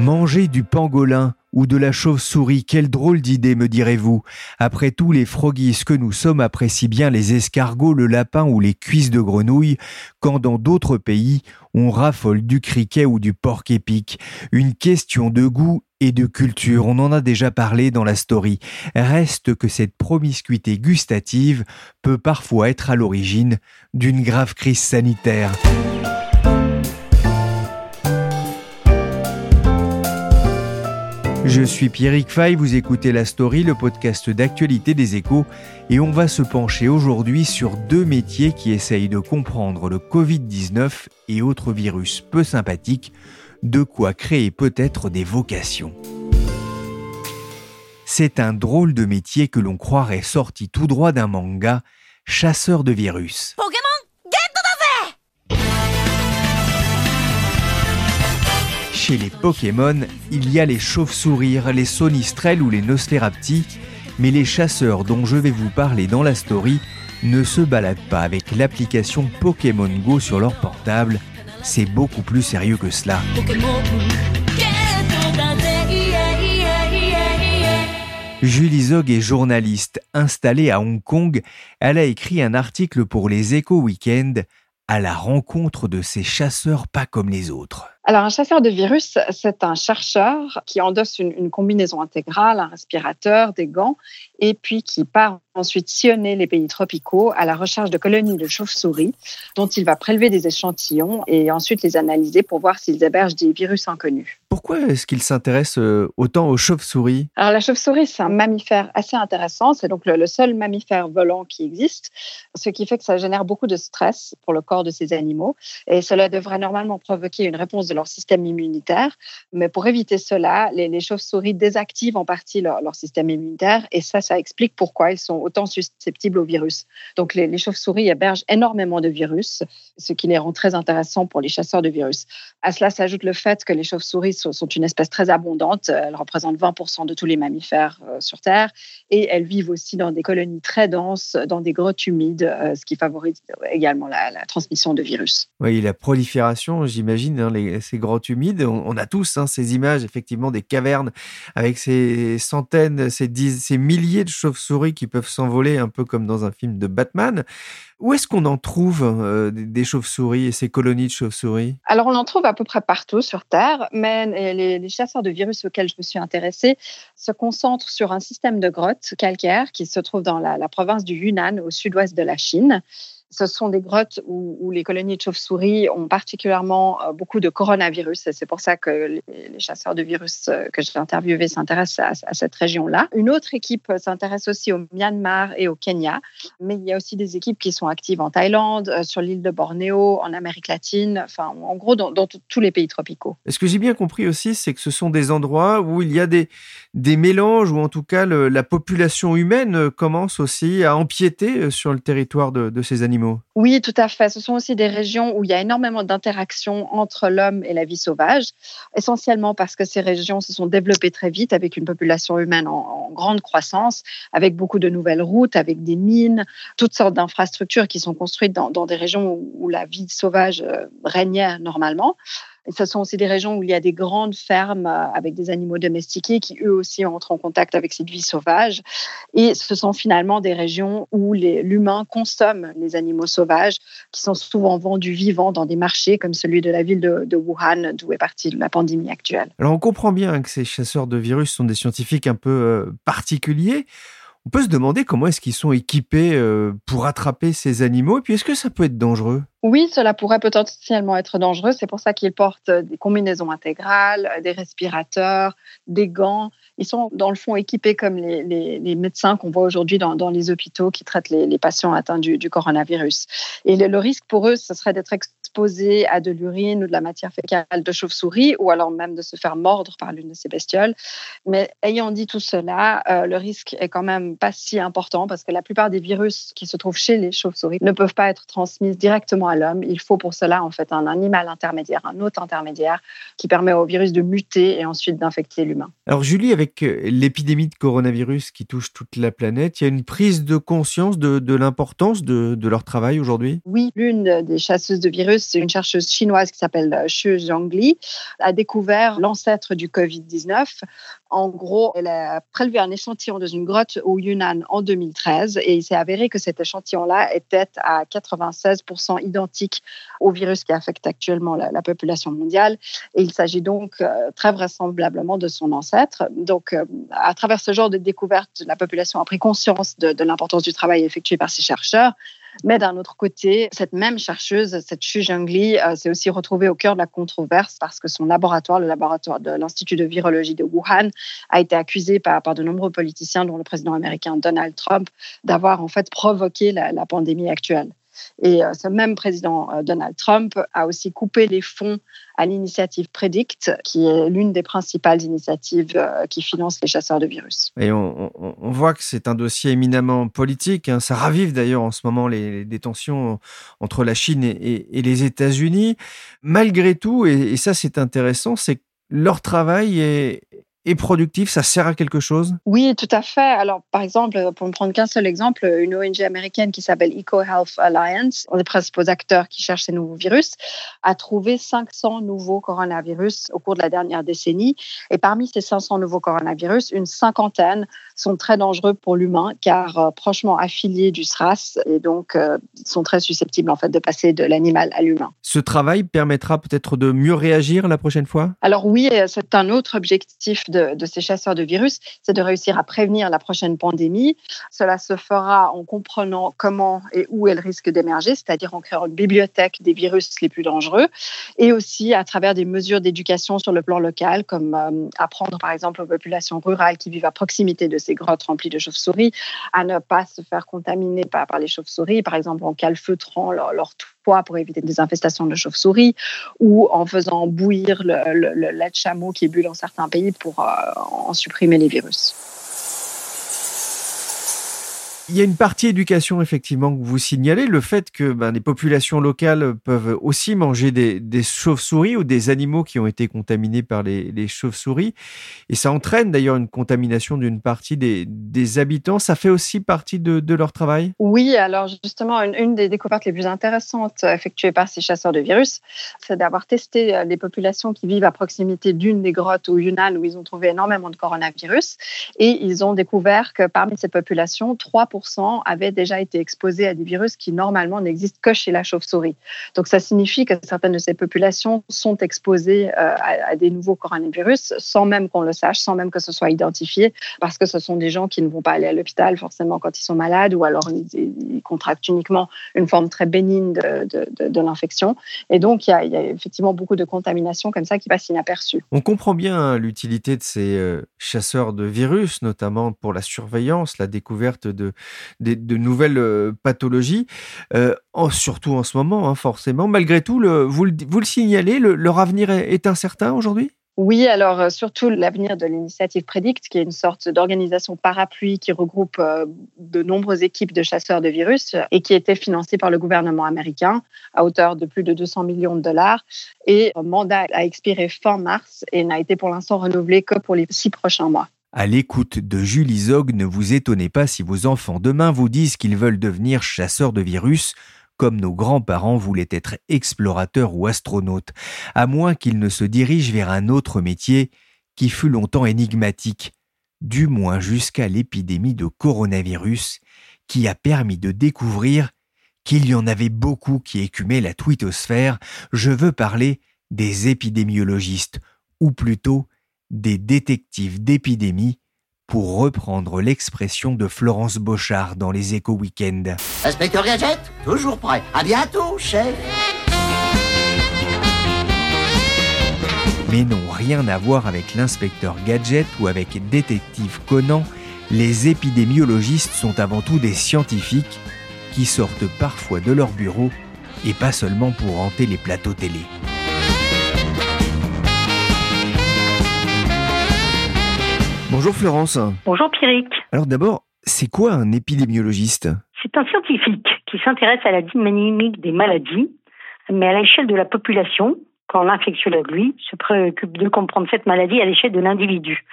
Manger du pangolin ou de la chauve-souris, quelle drôle d'idée, me direz-vous. Après tout, les froggies que nous sommes apprécient bien les escargots, le lapin ou les cuisses de grenouille, quand dans d'autres pays, on raffole du criquet ou du porc épic. Une question de goût et de culture, on en a déjà parlé dans la story. Reste que cette promiscuité gustative peut parfois être à l'origine d'une grave crise sanitaire. Je suis Pierrick Fay, vous écoutez La Story, le podcast d'actualité des échos, et on va se pencher aujourd'hui sur deux métiers qui essayent de comprendre le Covid-19 et autres virus peu sympathiques, de quoi créer peut-être des vocations. C'est un drôle de métier que l'on croirait sorti tout droit d'un manga, chasseur de virus. Chez les Pokémon, il y a les chauves-sourires, les sonistrelles ou les nosferapti, mais les chasseurs dont je vais vous parler dans la story ne se baladent pas avec l'application Pokémon Go sur leur portable, c'est beaucoup plus sérieux que cela. Julie Zog est journaliste installée à Hong Kong. Elle a écrit un article pour les Echo Weekend à la rencontre de ces chasseurs pas comme les autres. Alors, un chasseur de virus, c'est un chercheur qui endosse une, combinaison intégrale, un respirateur, des gants, et puis qui part ensuite sillonner les pays tropicaux à la recherche de colonies de chauves-souris, dont il va prélever des échantillons et ensuite les analyser pour voir s'ils hébergent des virus inconnus. Pourquoi est-ce qu'il s'intéresse euh, autant aux chauves-souris? Alors, la chauve-souris, c'est un mammifère assez intéressant. C'est donc le, seul mammifère volant qui existe, ce qui fait que ça génère beaucoup de stress pour le corps de ces animaux. Et cela devrait normalement provoquer une réponse de leur système immunitaire. Mais pour éviter cela, les, chauves-souris désactivent en partie leur, système immunitaire et ça, ça explique pourquoi ils sont autant susceptibles aux virus. Donc les, chauves-souris hébergent énormément de virus, ce qui les rend très intéressants pour les chasseurs de virus. À cela s'ajoute le fait que les chauves-souris sont, une espèce très abondante. Elles représentent 20% de tous les mammifères euh, sur Terre et elles vivent aussi dans des colonies très denses, dans des grottes humides, euh, ce qui favorise également la, transmission de virus. Oui, la prolifération, j'imagine, hein, les ces grottes humides. On, a tous hein, ces images, effectivement, des cavernes avec ces centaines, ces, ces milliers de chauves-souris qui peuvent s'envoler un peu comme dans un film de Batman. Où est-ce qu'on en trouve euh, des chauves-souris et ces colonies de chauves-souris? Alors, on en trouve à peu près partout sur Terre, mais les, chasseurs de virus auxquels je me suis intéressée se concentrent sur un système de grottes calcaires qui se trouve dans la province du Yunnan, au sud-ouest de la Chine ce sont des grottes où, les colonies de chauves-souris ont particulièrement euh, beaucoup de coronavirus. Et c'est pour ça que les, chasseurs de virus euh, que j'ai interviewés s'intéressent à, cette région-là. Une autre équipe s'intéresse aussi au Myanmar et au Kenya. Mais il y a aussi des équipes qui sont actives en Thaïlande, euh, sur l'île de Bornéo, en Amérique latine, enfin, en gros, dans, tous les pays tropicaux. Ce que j'ai bien compris aussi, c'est que ce sont des endroits où il y a des, des mélanges, ou en tout cas la population humaine commence aussi à empiéter sur le territoire de ces animaux Oui, tout à fait. Ce sont aussi des régions où il y a énormément d'interactions entre l'homme et la vie sauvage, essentiellement parce que ces régions se sont développées très vite avec une population humaine en, grande croissance, avec beaucoup de nouvelles routes, avec des mines, toutes sortes d'infrastructures qui sont construites dans, des régions où, la vie sauvage euh, régnait normalement. Ce sont aussi des régions où il y a des grandes fermes euh, avec des animaux domestiqués qui eux aussi entrent en contact avec cette vie sauvage. Et ce sont finalement des régions où l'humain consomme les animaux sauvages qui sont souvent vendus vivants dans des marchés comme celui de la ville de, de Wuhan d'où est partie la pandémie actuelle. Alors on comprend bien que ces chasseurs de virus sont des scientifiques un peu euh, particuliers. On peut se demander comment est-ce qu'ils sont équipés euh, pour attraper ces animaux et puis est-ce que ça peut être dangereux? Oui, cela pourrait potentiellement être dangereux. C'est pour ça qu'ils portent des combinaisons intégrales, des respirateurs, des gants. Ils sont dans le fond équipés comme les, médecins qu'on voit aujourd'hui dans, les hôpitaux qui traitent les, patients atteints du, coronavirus. Et le, risque pour eux, ce serait d'être à de l'urine ou de la matière fécale de chauve-souris ou alors même de se faire mordre par l'une de ces bestioles. Mais ayant dit tout cela, euh, le risque est quand même pas si important parce que la plupart des virus qui se trouvent chez les chauves-souris ne peuvent pas être transmis directement à l'homme. Il faut pour cela en fait un animal intermédiaire, un hôte intermédiaire qui permet au virus de muter et ensuite d'infecter l'humain. Alors Julie, avec euh, l'épidémie de coronavirus qui touche toute la planète, il y a une prise de conscience de, l'importance de, de, leur travail aujourd'hui? Oui, l'une des chasseuses de virus, une chercheuse chinoise qui s'appelle euh, Xu Zhongli, a découvert l'ancêtre du Covid-19 en gros, elle a prélevé un échantillon dans une grotte au Yunnan en 2013 et il s'est avéré que cet échantillon-là était à 96% identique au virus qui affecte actuellement la, population mondiale. Et il s'agit donc euh, très vraisemblablement de son ancêtre. Donc, euh, à travers ce genre de découverte, la population a pris conscience de l'importance du travail effectué par ces chercheurs mais d'un autre côté, cette même chercheuse, cette Xu Zhengli, euh, s'est aussi retrouvée au cœur de la controverse parce que son laboratoire, le laboratoire de l'Institut de virologie de Wuhan, a été accusé par, de nombreux politiciens, dont le président américain Donald Trump, d'avoir en fait provoqué la pandémie actuelle. Et euh, ce même président euh, Donald Trump a aussi coupé les fonds à l'initiative Predict, qui est l'une des principales initiatives euh, qui finance les chasseurs de virus. Et on, voit que c'est un dossier éminemment politique. Hein. Ça ravive d'ailleurs en ce moment les, tensions entre la Chine et, les États-Unis. Malgré tout, et ça c'est intéressant, c'est que leur travail est, et productif, ça sert à quelque chose? Oui, tout à fait. Alors, par exemple, pour ne prendre qu'un seul exemple, une ONG américaine qui s'appelle EcoHealth Alliance, un des principaux acteurs qui cherchent ces nouveaux virus, a trouvé 500 nouveaux coronavirus au cours de la dernière décennie. Et parmi ces 500 nouveaux coronavirus, une cinquantaine sont très dangereux pour l'humain car euh, prochement affiliés du SRAS et donc euh, sont très susceptibles en fait de passer de l'animal à l'humain. Ce travail permettra peut-être de mieux réagir la prochaine fois? Alors oui, euh, c'est un autre objectif de, ces chasseurs de virus, c'est de réussir à prévenir la prochaine pandémie. Cela se fera en comprenant comment et où elle risque d'émerger, c'est-à-dire en créant une bibliothèque des virus les plus dangereux et aussi à travers des mesures d'éducation sur le plan local comme apprendre par exemple aux populations rurales qui vivent à proximité de ces grottes remplies de chauves-souris, à ne pas se faire contaminer par, les chauves-souris, par exemple en calfeutrant leur, leur pour éviter des infestations de chauves-souris, ou en faisant bouillir le, lait de chameau qui est bu dans certains pays pour euh, en supprimer les virus. Il y a une partie éducation, effectivement, que vous signalez, le fait que ben, les populations locales peuvent aussi manger des, chauves-souris ou des animaux qui ont été contaminés par les, chauves-souris. Et ça entraîne d'ailleurs une contamination d'une partie des, habitants. Ça fait aussi partie de, leur travail? Oui, alors justement, une, des découvertes les plus intéressantes effectuées par ces chasseurs de virus, c'est d'avoir testé euh, les populations qui vivent à proximité d'une des grottes au Yunnan où ils ont trouvé énormément de coronavirus. Et ils ont découvert que parmi cette population, 3% avaient déjà été exposés à des virus qui normalement n'existent que chez la chauve-souris. Donc ça signifie que certaines de ces populations sont exposées euh, à, des nouveaux coronavirus sans même qu'on le sache, sans même que ce soit identifié, parce que ce sont des gens qui ne vont pas aller à l'hôpital forcément quand ils sont malades ou alors ils, contractent uniquement une forme très bénigne de, l'infection. Et donc il y, a, effectivement beaucoup de contamination comme ça qui passe inaperçue. On comprend bien l'utilité de ces euh, chasseurs de virus, notamment pour la surveillance, la découverte de, de nouvelles euh, pathologies, euh, surtout en ce moment, hein, forcément. Malgré tout, le, vous, le, le signalez, leur avenir est, incertain aujourd'hui? Oui, alors euh, surtout l'avenir de l'initiative Predict, qui est une sorte d'organisation parapluie qui regroupe de nombreuses équipes de chasseurs de virus et qui était financée par le gouvernement américain à hauteur de plus de 200 millions de dollars. Et un mandat a expiré fin mars et n'a été pour l'instant renouvelé que pour les six prochains mois. À l'écoute de Julie Zog, ne vous étonnez pas si vos enfants demain vous disent qu'ils veulent devenir chasseurs de virus comme nos grands-parents voulaient être explorateurs ou astronautes, à moins qu'ils ne se dirigent vers un autre métier qui fut longtemps énigmatique, du moins jusqu'à l'épidémie de coronavirus, qui a permis de découvrir qu'il y en avait beaucoup qui écumaient la twittosphère, je veux parler des épidémiologistes, ou plutôt des détectives d'épidémie pour reprendre l'expression de Florence Bochard dans les échos week-end. Inspecteur Gadget, toujours prêt. À bientôt, chef. Mais n'ont rien à voir avec l'inspecteur Gadget ou avec détective Conan. Les épidémiologistes sont avant tout des scientifiques qui sortent parfois de leur bureau et pas seulement pour hanter les plateaux télé. Bonjour Florence. Bonjour Pierrick. Alors d'abord, c'est quoi un épidémiologiste? C'est un scientifique qui s'intéresse à la dynamique des maladies, mais à l'échelle de la population, quand l'infectiologue, lui, se préoccupe de comprendre cette maladie à l'échelle de l'individu.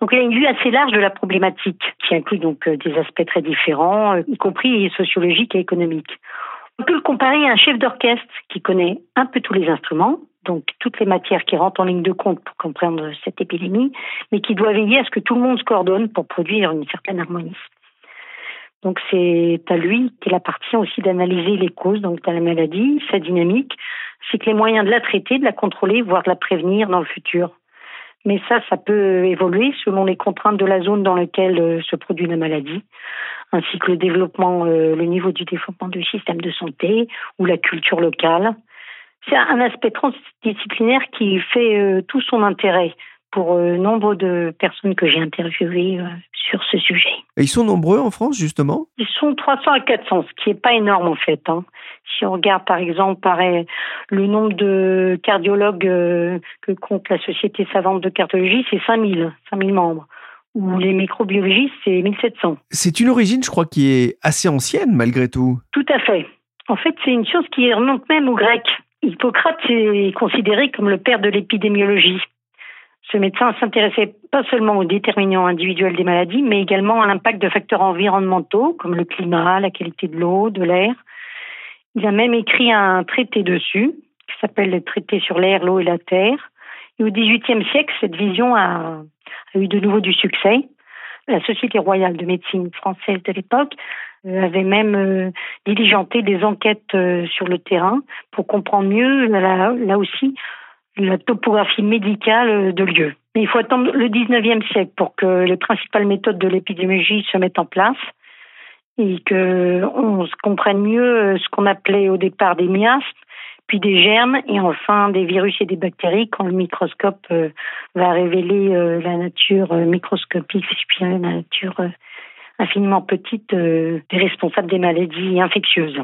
Donc il a une vue assez large de la problématique, qui inclut donc euh, des aspects très différents, euh, y compris sociologiques et économiques. On peut le comparer à un chef d'orchestre qui connaît un peu tous les instruments, donc toutes les matières qui rentrent en ligne de compte pour comprendre cette épidémie, mais qui doit veiller à ce que tout le monde se coordonne pour produire une certaine harmonie. Donc c'est à lui qu'il appartient aussi d'analyser les causes donc de la maladie, sa dynamique, c'est que les moyens de la traiter, de la contrôler, voire de la prévenir dans le futur. Mais ça, ça peut évoluer selon les contraintes de la zone dans laquelle euh, se produit la maladie, ainsi que le développement, euh, le niveau du développement du système de santé ou la culture locale c'est un aspect transdisciplinaire qui fait euh, tout son intérêt pour euh, nombre de personnes que j'ai interviewées euh, sur ce sujet. Et ils sont nombreux en France, justement? Ils sont 300 à 400, ce qui n'est pas énorme en fait. Hein. Si on regarde par exemple pareil, le nombre de cardiologues que compte la Société savante de cardiologie, c'est 5000, 5000 membres. Ou les microbiologistes, c'est 1700. C'est une origine, je crois, qui est assez ancienne malgré tout. Tout à fait. En fait, c'est une chose qui remonte même aux Grecs. Hippocrate est considéré comme le père de l'épidémiologie. Ce médecin s'intéressait pas seulement aux déterminants individuels des maladies, mais également à l'impact de facteurs environnementaux comme le climat, la qualité de l'eau, de l'air. Il a même écrit un traité dessus, qui s'appelle le traité sur l'air, l'eau et la terre. Et au XVIIIe siècle, cette vision a, a eu de nouveau du succès. La Société royale de médecine française de l'époque avait même euh, diligenté des enquêtes euh, sur le terrain pour comprendre mieux, là, aussi, la topographie médicale de lieu. Mais il faut attendre le 19e siècle pour que les principales méthodes de l'épidémiologie se mettent en place et qu'on comprenne mieux ce qu'on appelait au départ des miasmes, puis des germes et enfin des virus et des bactéries quand le microscope va révéler la nature microscopique, puis la nature infiniment petite euh, des responsables des maladies infectieuses.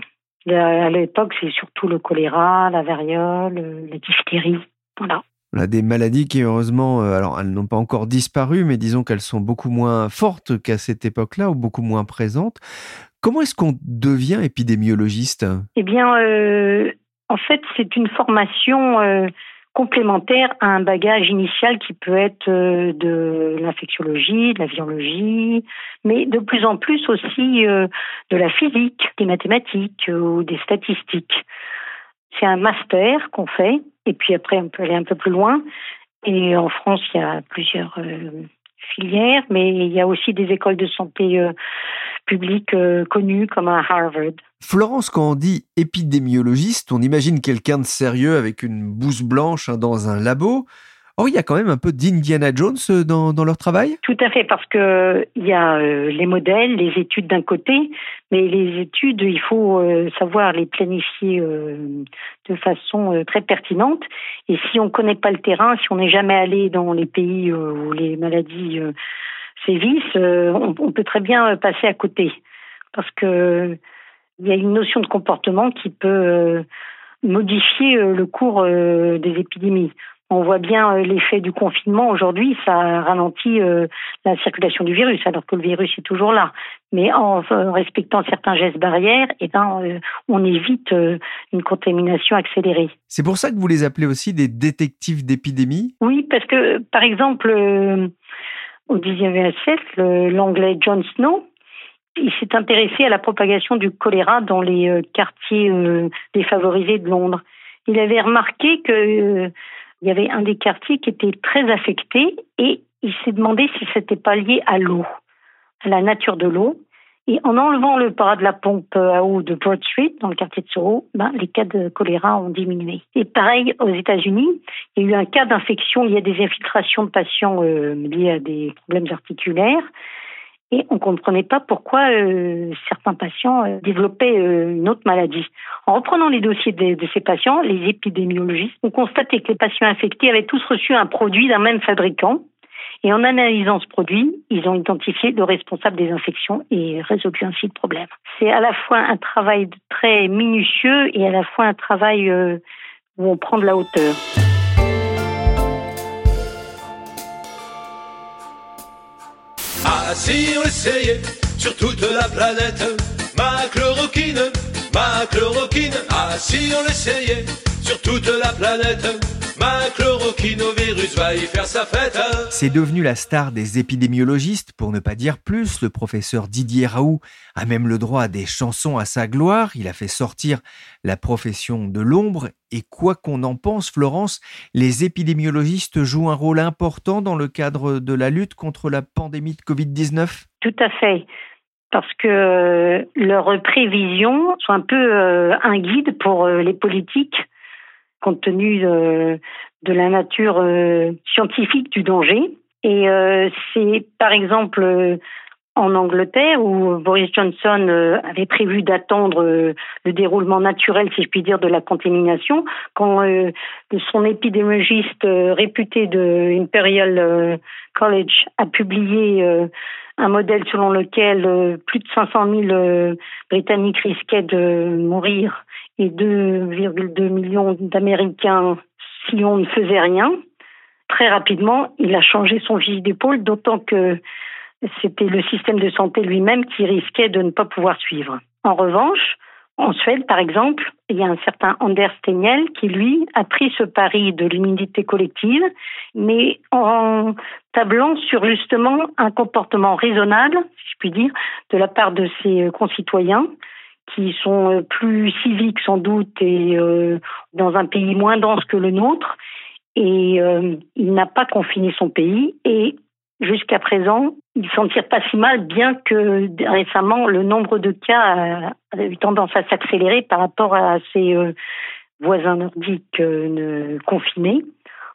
À l'époque, c'est surtout le choléra, la variole, euh, la diphtérie. Voilà. On a des maladies qui, heureusement, euh, alors elles n'ont pas encore disparu, mais disons qu'elles sont beaucoup moins fortes qu'à cette époque-là ou beaucoup moins présentes. Comment est-ce qu'on devient épidémiologiste? Eh bien, en fait, c'est une formation complémentaire à un bagage initial qui peut être euh, de l'infectiologie, de la virologie, mais de plus en plus aussi euh, de la physique, des mathématiques ou des statistiques. C'est un master qu'on fait, et puis après on peut aller un peu plus loin. Et en France, il y a plusieurs euh, filières, mais il y a aussi des écoles de santé publiques connues comme à Harvard. Florence, quand on dit épidémiologiste, on imagine quelqu'un de sérieux avec une bouse blanche hein, dans un labo. Or, il y a quand même un peu d'Indiana Jones euh, dans, leur travail? Tout à fait, parce que il y a euh, les modèles, les études d'un côté, mais les études, il faut euh, savoir les planifier de façon très pertinente. Et si on ne connaît pas le terrain, si on n'est jamais allé dans les pays où les maladies sévissent, on peut très bien passer à côté. Parce que il y a une notion de comportement qui peut modifier le cours des épidémies. On voit bien euh, l'effet du confinement aujourd'hui, ça ralentit euh, la circulation du virus, alors que le virus est toujours là. Mais en respectant certains gestes barrières, eh ben, euh, on évite une contamination accélérée. C'est pour ça que vous les appelez aussi des détectives d'épidémie? Oui, parce que, par exemple, au XIXe siècle, l'anglais John Snow, il s'est intéressé à la propagation du choléra dans les quartiers défavorisés de Londres. Il avait remarqué que il y avait un des quartiers qui était très affecté et il s'est demandé si c'était pas lié à l'eau, à la nature de l'eau. Et en enlevant le parade de la pompe à eau de Broad Street, dans le quartier de Soho, ben, les cas de choléra ont diminué. Et pareil, aux États-Unis, il y a eu un cas d'infection y a des infiltrations de patients euh, liés à des problèmes articulaires et on ne comprenait pas pourquoi euh, certains patients euh, développaient euh, une autre maladie. En reprenant les dossiers de, de, ces patients, les épidémiologistes ont constaté que les patients infectés avaient tous reçu un produit d'un même fabricant. Et en analysant ce produit, ils ont identifié le responsable des infections et résolu ainsi le problème. C'est à la fois un travail très minutieux et à la fois un travail où on prend de la hauteur. Ah si on essayait sur toute la planète. Ma chloroquine, ma chloroquine Ah si on essayait sur toute la planète Ma va y faire sa fête C'est devenu la star des épidémiologistes, pour ne pas dire plus. Le professeur Didier Raoult a même le droit à des chansons à sa gloire. Il a fait sortir la profession de l'ombre. Et quoi qu'on en pense, Florence, les épidémiologistes jouent un rôle important dans le cadre de la lutte contre la pandémie de Covid-19 Tout à fait parce que euh, leurs prévisions sont un peu euh, un guide pour euh, les politiques compte tenu de, la nature scientifique du danger. Et c'est par exemple en Angleterre où Boris Johnson avait prévu d'attendre le déroulement naturel, si je puis dire, de la contamination, quand son épidémiologiste réputé de Imperial College a publié un modèle selon lequel euh, plus de 500 000 euh, Britanniques risquaient de mourir et 2,2 millions d'Américains si on ne faisait rien. Très rapidement, il a changé son fusil d'épaule, d'autant que c'était le système de santé lui-même qui risquait de ne pas pouvoir suivre. En revanche, en Suède, par exemple, il y a un certain Anders Tegnell qui, lui, a pris ce pari de l'immunité collective, mais en tablant sur justement un comportement raisonnable, si je puis dire, de la part de ses concitoyens, qui sont plus civiques sans doute et euh, dans un pays moins dense que le nôtre. Et euh, il n'a pas confiné son pays et jusqu'à présent, il s'en tire pas si mal, bien que récemment, le nombre de cas a, eu tendance à s'accélérer par rapport à ses euh, voisins nordiques euh, confinés.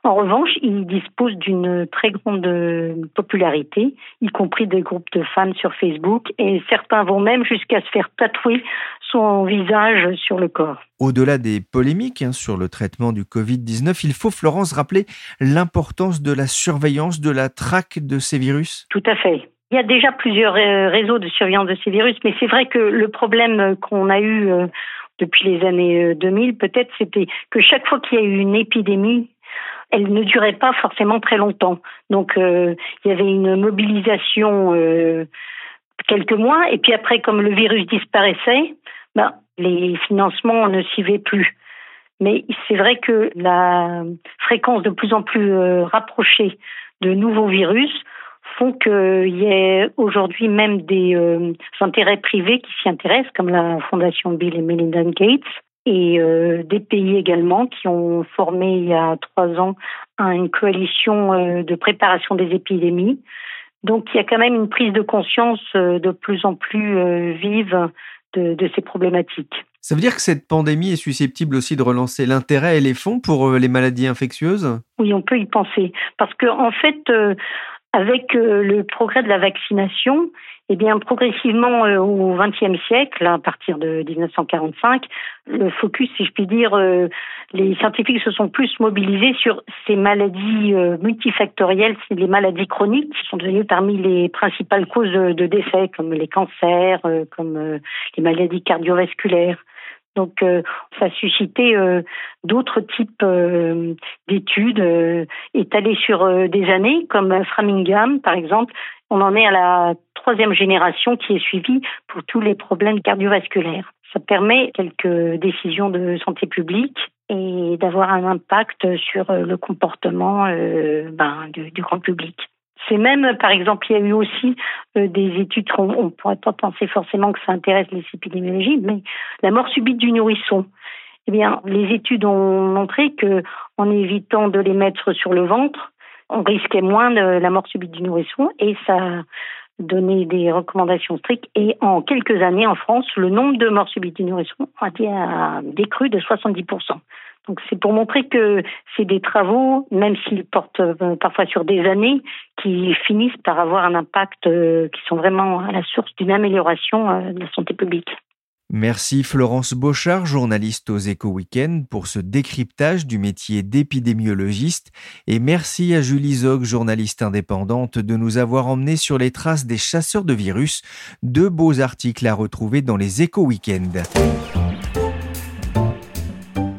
En revanche, il dispose d'une très grande euh, popularité, y compris des groupes de fans sur Facebook, et certains vont même jusqu'à se faire tatouer son visage sur le corps. Au-delà des polémiques hein, sur le traitement du Covid-19, il faut, Florence, rappeler l'importance de la surveillance, de la traque de ces virus Tout à fait. Il y a déjà plusieurs euh, réseaux de surveillance de ces virus, mais c'est vrai que le problème qu'on a eu euh, depuis les années 2000, peut-être, c'était que chaque fois qu'il y a eu une épidémie, elle ne durait pas forcément très longtemps. Donc euh, il y avait une mobilisation euh, quelques mois, et puis après, comme le virus disparaissait, ben, les financements ne suivaient plus. Mais c'est vrai que la fréquence de plus en plus euh, rapprochée de nouveaux virus font qu'il y ait aujourd'hui même des intérêts privés qui s'y intéressent, comme la Fondation Bill et Melinda Gates, et euh, des pays également qui ont formé il y a trois ans une coalition euh, de préparation des épidémies. Donc il y a quand même une prise de conscience euh, de plus en plus vive de, ces problématiques. Ça veut dire que cette pandémie est susceptible aussi de relancer l'intérêt et les fonds pour les maladies infectieuses? Oui, on peut y penser. Parce qu'en en fait, avec le progrès de la vaccination, eh bien, progressivement euh, au XXe siècle, à partir de 1945, le focus, si je puis dire, euh, les scientifiques se sont plus mobilisés sur ces maladies euh, multifactorielles, les maladies chroniques, qui sont devenues parmi les principales causes de, décès, comme les cancers, comme les maladies cardiovasculaires. Donc, euh, ça a suscité euh, d'autres types euh, d'études étalées sur des années, comme Framingham, par exemple. On en est à la troisième génération qui est suivie pour tous les problèmes cardiovasculaires. Ça permet quelques décisions de santé publique et d'avoir un impact sur le comportement ben, du, du grand public. C'est même, par exemple, il y a eu aussi euh, des études, on ne pourrait pas penser forcément que ça intéresse les épidémiologies, mais la mort subite du nourrisson. Eh bien, les études ont montré que en évitant de les mettre sur le ventre, on risquait moins de la mort subite du nourrisson et ça donné des recommandations strictes. Et en quelques années, en France, le nombre de morts subites du nourrisson a décru de 70%. Donc c'est pour montrer que c'est des travaux, même s'ils portent euh, parfois sur des années, qui finissent par avoir un impact euh, qui sont vraiment à la source d'une amélioration euh, de la santé publique. Merci Florence Beauchard, journaliste aux Éco Week-end, pour ce décryptage du métier d'épidémiologiste. Et merci à Julie Zog, journaliste indépendante, de nous avoir emmenés sur les traces des chasseurs de virus. Deux beaux articles à retrouver dans les Éco Week-end.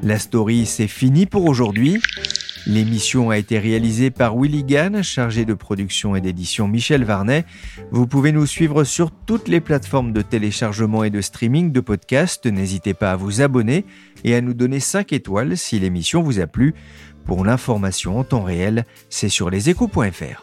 La story, c'est fini pour aujourd'hui. L'émission a été réalisée par Willy Gann, chargé de production et d'édition Michel Varnet. Vous pouvez nous suivre sur toutes les plateformes de téléchargement et de streaming de podcasts. N'hésitez pas à vous abonner et à nous donner 5 étoiles si l'émission vous a plu. Pour l'information en temps réel, c'est sur leséchos.fr.